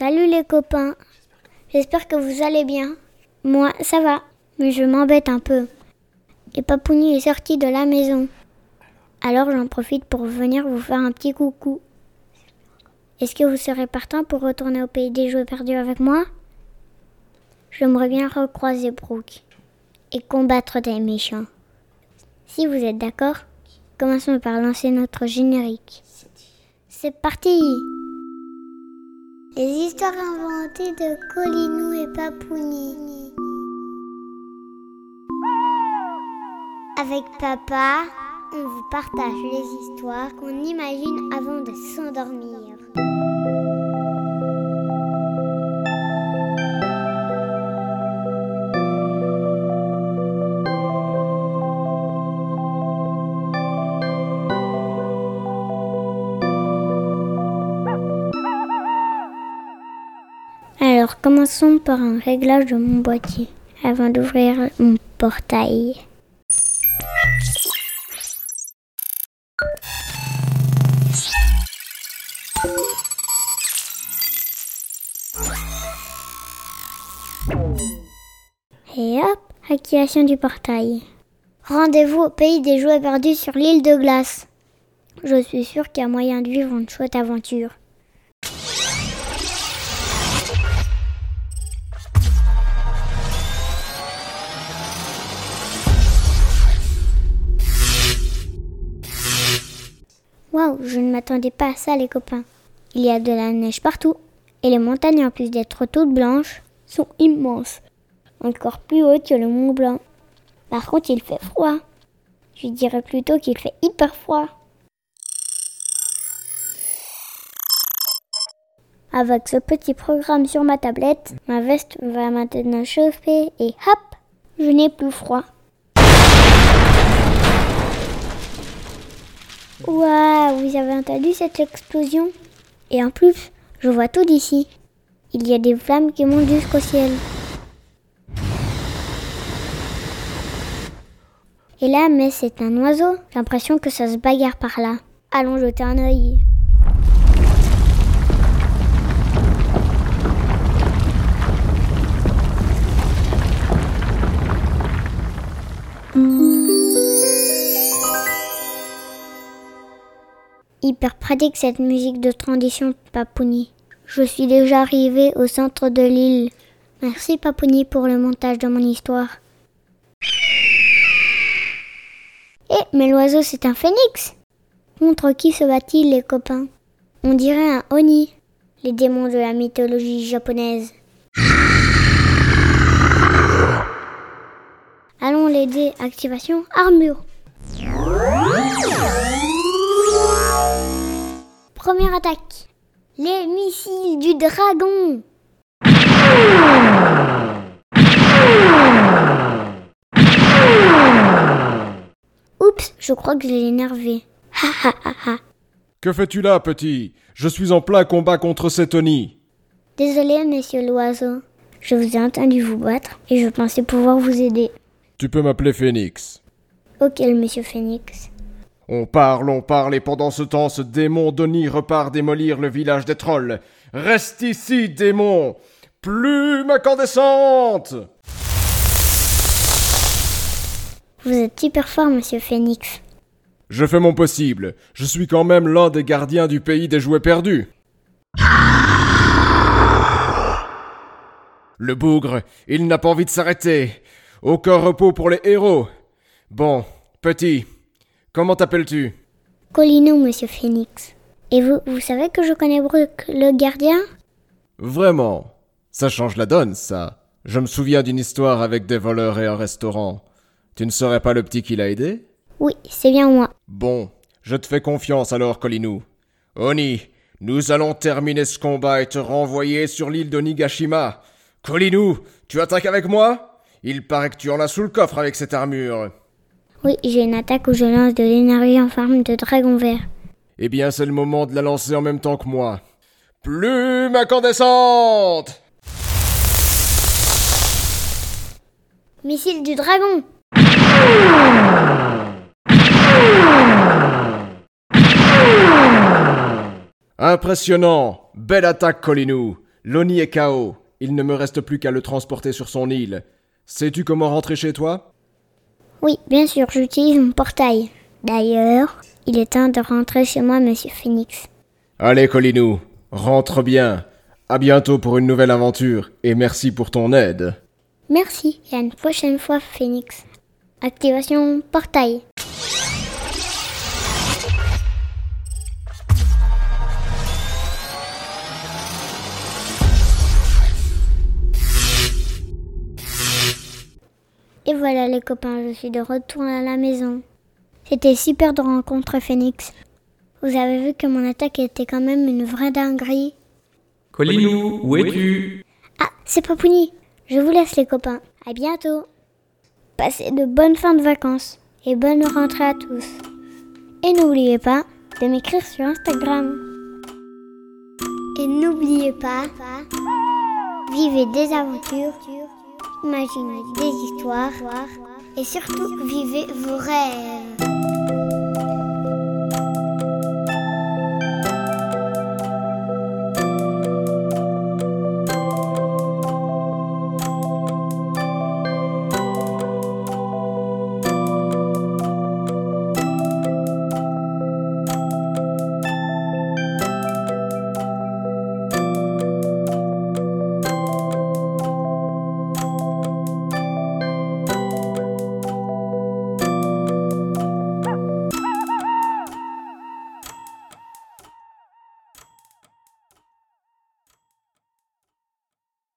Salut les copains. J'espère que vous allez bien. Moi, ça va, mais je m'embête un peu. Et Papouni est sorti de la maison. Alors j'en profite pour venir vous faire un petit coucou. Est-ce que vous serez partant pour retourner au pays des jouets perdus avec moi? J'aimerais bien recroiser Brooke et combattre des méchants. Si vous êtes d'accord, commençons par lancer notre générique. C'est parti Les histoires inventées de Colinou et Papouni. Avec papa, on vous partage les histoires qu'on imagine avant de s'endormir. Commençons par un réglage de mon boîtier avant d'ouvrir mon portail. Et hop, activation du portail. Rendez-vous au pays des jouets perdus sur l'île de glace. Je suis sûr qu'il y a moyen de vivre une chouette aventure. M'attendais pas à ça les copains. Il y a de la neige partout et les montagnes en plus d'être toutes blanches sont immenses, encore plus hautes que le Mont Blanc. Par contre, il fait froid. Je dirais plutôt qu'il fait hyper froid. Avec ce petit programme sur ma tablette, ma veste va maintenant chauffer et hop, je n'ai plus froid. Waouh, vous avez entendu cette explosion? Et en plus, je vois tout d'ici. Il y a des flammes qui montent jusqu'au ciel. Et là, mais c'est un oiseau. J'ai l'impression que ça se bagarre par là. Allons jeter un œil. Hyper pratique cette musique de transition, Papouni. Je suis déjà arrivé au centre de l'île. Merci Papouni pour le montage de mon histoire. Eh, mais l'oiseau c'est un phénix Contre qui se bat-il les copains? On dirait un Oni, les démons de la mythologie japonaise. Allons l'aider. Activation armure. Première attaque. Les missiles du dragon. Oups, je crois que je l'ai énervé. Que fais-tu là, petit? Je suis en plein combat contre cet Oni. Désolé, monsieur l'oiseau. Je vous ai entendu vous battre et je pensais pouvoir vous aider. Tu peux m'appeler Phoenix. Ok, monsieur Phoenix. On parle, on parle, et pendant ce temps, ce démon d'Oni repart démolir le village des trolls. Reste ici, démon Plume incandescente Vous êtes hyper fort, monsieur Phoenix. Je fais mon possible. Je suis quand même l'un des gardiens du pays des jouets perdus. Le bougre, il n'a pas envie de s'arrêter. Aucun repos pour les héros. Bon, petit, comment t'appelles-tu? Colino, monsieur Phoenix. Et vous, vous savez que je connais Brooke, le gardien? Vraiment Ça change la donne, ça. Je me souviens d'une histoire avec des voleurs et un restaurant. Tu ne serais pas le petit qui l'a aidé? Oui, c'est bien moi. Bon, je te fais confiance alors, Colinou. Oni, nous allons terminer ce combat et te renvoyer sur l'île de Nigashima. Colinou, tu attaques avec moi? Il paraît que tu en as sous le coffre avec cette armure. Oui, j'ai une attaque où je lance de l'énergie en forme de dragon vert. Eh bien, c'est le moment de la lancer en même temps que moi. Plume incandescente Missile du dragon Impressionnant Belle attaque, Colinou Loni est KO. Il ne me reste plus qu'à le transporter sur son île. Sais-tu comment rentrer chez toi? Oui, bien sûr, j'utilise mon portail. D'ailleurs, il est temps de rentrer chez moi, monsieur Phoenix. Allez, Colinou, rentre bien. À bientôt pour une nouvelle aventure et merci pour ton aide. Merci et à une prochaine fois, Phoenix. Activation portail. Voilà les copains, je suis de retour à la maison. C'était super de rencontrer Phoenix. Vous avez vu que mon attaque était quand même une vraie dinguerie. Colinou, où es-tu Ah, c'est Papouni. Je vous laisse les copains. À bientôt. Passez de bonnes fins de vacances et bonne rentrée à tous. Et n'oubliez pas de m'écrire sur Instagram. Et n'oubliez pas, vivez des aventures, imaginez des histoires et surtout vivez vos rêves.